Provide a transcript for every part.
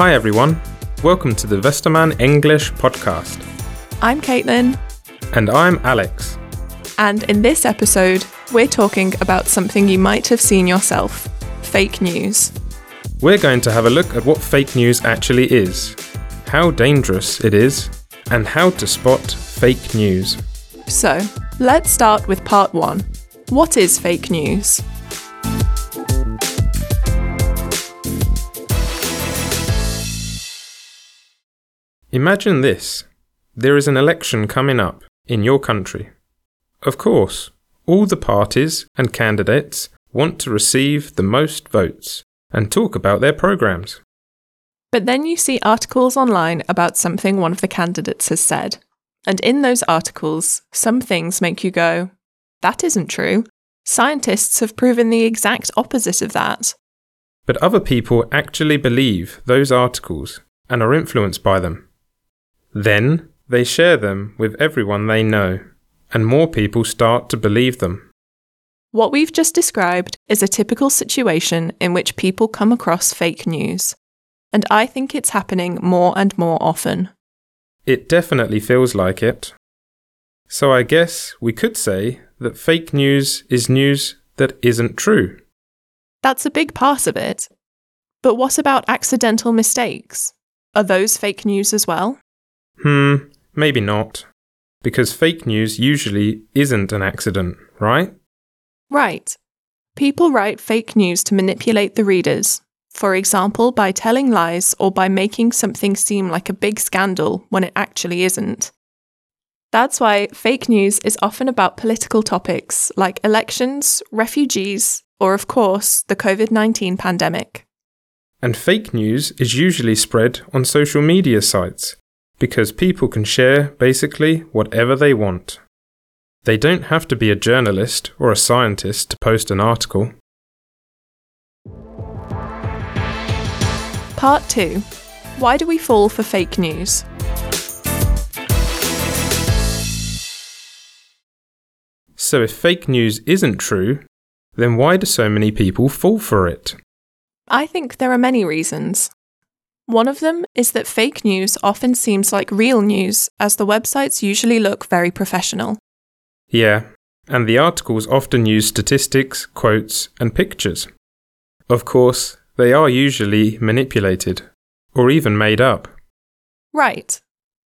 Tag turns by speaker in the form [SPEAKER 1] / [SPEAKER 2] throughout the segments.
[SPEAKER 1] Hi everyone, welcome to the Westermann English podcast.
[SPEAKER 2] I'm Caitlin,
[SPEAKER 1] And I'm Alex.
[SPEAKER 2] and in this episode, we're talking about something you might have seen yourself fake news.
[SPEAKER 1] We're going to have a look at what fake news actually is, how dangerous it is, and how to spot fake news.
[SPEAKER 2] So, let's start with part one. What is fake news?
[SPEAKER 1] Imagine this there is an election coming up in your country. Of course, all the parties and candidates want to receive the most votes and talk about their programs.
[SPEAKER 2] But then you see articles online about something one of the candidates has said. And in those articles, some things make you go, that isn't true. Scientists have proven the exact opposite of that.
[SPEAKER 1] But other people actually believe those articles and are influenced by them. Then they share them with everyone they know, and more people start to believe them.
[SPEAKER 2] What we've just described is a typical situation in which people come across fake news. And I think it's happening more and more often.
[SPEAKER 1] It definitely feels like it. So I guess we could say that fake news is news that isn't true.
[SPEAKER 2] That's a big part of it. But what about accidental mistakes? Are those fake news as well?
[SPEAKER 1] Hmm, maybe not. Because fake news usually isn't an accident, right?
[SPEAKER 2] Right. People write fake news to manipulate the readers, for example, by telling lies or by making something seem like a big scandal when it actually isn't. That's why fake news is often about political topics like elections, refugees, or, of course, the COVID 19 pandemic.
[SPEAKER 1] And fake news is usually spread on social media sites because people can share basically whatever they want. They don't have to be a journalist or a scientist to post an article.
[SPEAKER 2] Part 2 Why do we fall for fake news?
[SPEAKER 1] So, if fake news isn't true, then why do so many people fall for it?
[SPEAKER 2] I think there are many reasons. One of them is that fake news often seems like real news, as the websites usually look very professional.
[SPEAKER 1] Yeah, and the articles often use statistics, quotes, and pictures. Of course, they are usually manipulated, or even made up.
[SPEAKER 2] Right.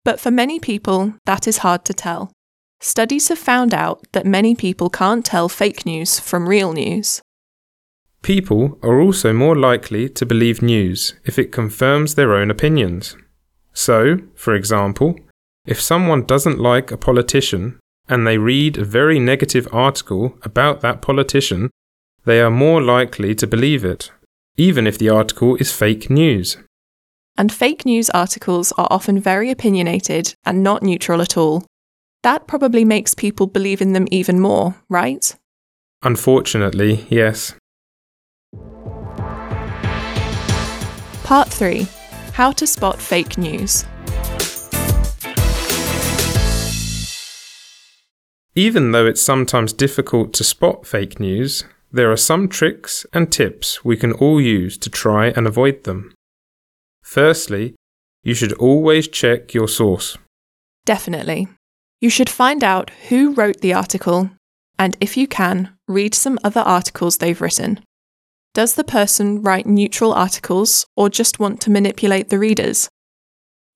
[SPEAKER 2] But for many people, that is hard to tell. Studies have found out that many people can't tell fake news from real news.
[SPEAKER 1] People are also more likely to believe news if it confirms their own opinions. So, for example, if someone doesn't like a politician and they read a very negative article about that politician, they are more likely to believe it, even if the article is fake news.
[SPEAKER 2] And fake news articles are often very opinionated and not neutral at all. That probably makes people believe in them even more, right?
[SPEAKER 1] Unfortunately, yes.
[SPEAKER 2] Part 3 How to Spot Fake News.
[SPEAKER 1] Even though it's sometimes difficult to spot fake news, there are some tricks and tips we can all use to try and avoid them. Firstly, you should always check your source.
[SPEAKER 2] Definitely. You should find out who wrote the article, and if you can, read some other articles they've written. Does the person write neutral articles or just want to manipulate the readers?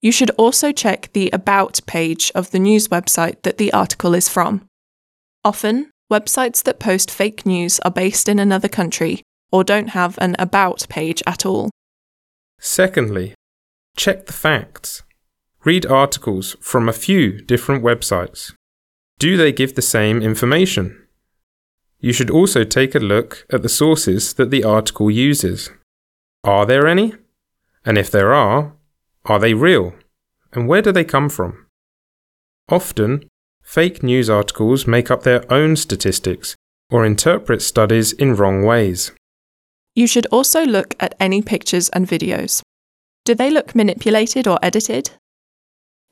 [SPEAKER 2] You should also check the About page of the news website that the article is from. Often, websites that post fake news are based in another country or don't have an About page at all.
[SPEAKER 1] Secondly, check the facts. Read articles from a few different websites. Do they give the same information? You should also take a look at the sources that the article uses. Are there any? And if there are, are they real? And where do they come from? Often, fake news articles make up their own statistics or interpret studies in wrong ways.
[SPEAKER 2] You should also look at any pictures and videos. Do they look manipulated or edited?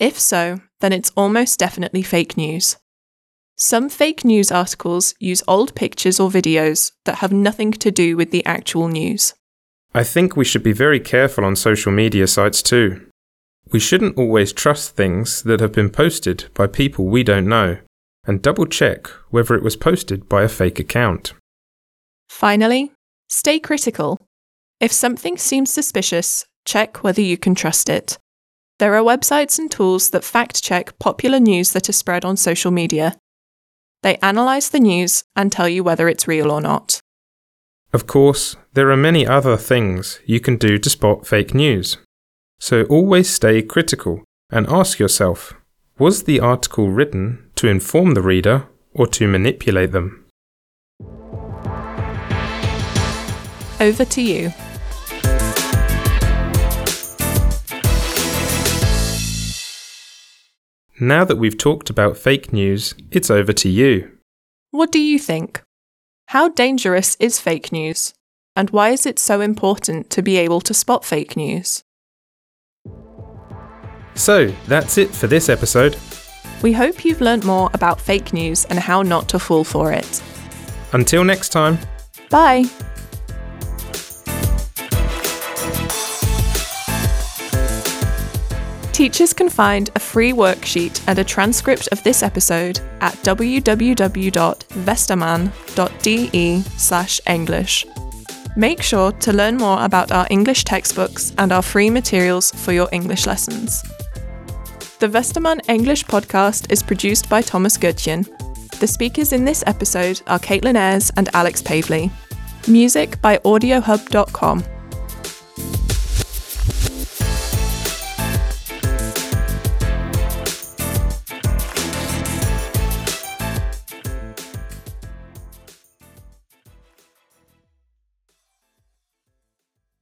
[SPEAKER 2] If so, then it's almost definitely fake news. Some fake news articles use old pictures or videos that have nothing to do with the actual news.
[SPEAKER 1] I think we should be very careful on social media sites too. We shouldn't always trust things that have been posted by people we don't know, and double check whether it was posted by a fake account.
[SPEAKER 2] Finally, stay critical. If something seems suspicious, check whether you can trust it. There are websites and tools that fact check popular news that are spread on social media. They analyse the news and tell you whether it's real or not.
[SPEAKER 1] Of course, there are many other things you can do to spot fake news. So always stay critical and ask yourself was the article written to inform the reader or to manipulate them?
[SPEAKER 2] Over to you.
[SPEAKER 1] Now that we've talked about fake news, it's over to you.
[SPEAKER 2] What do you think? How dangerous is fake news? And why is it so important to be able to spot fake news?
[SPEAKER 1] So, that's it for this episode.
[SPEAKER 2] We hope you've learned more about fake news and how not to fall for it.
[SPEAKER 1] Until next time.
[SPEAKER 2] Bye! Teachers can find a free worksheet and a transcript of this episode at www.westermann.de/english. Make sure to learn more about our English textbooks and our free materials for your English lessons. The Westermann English podcast is produced by Thomas Goodchen. The speakers in this episode are Caitlin Ayres and Alex Pavley. Music by AudioHub.com.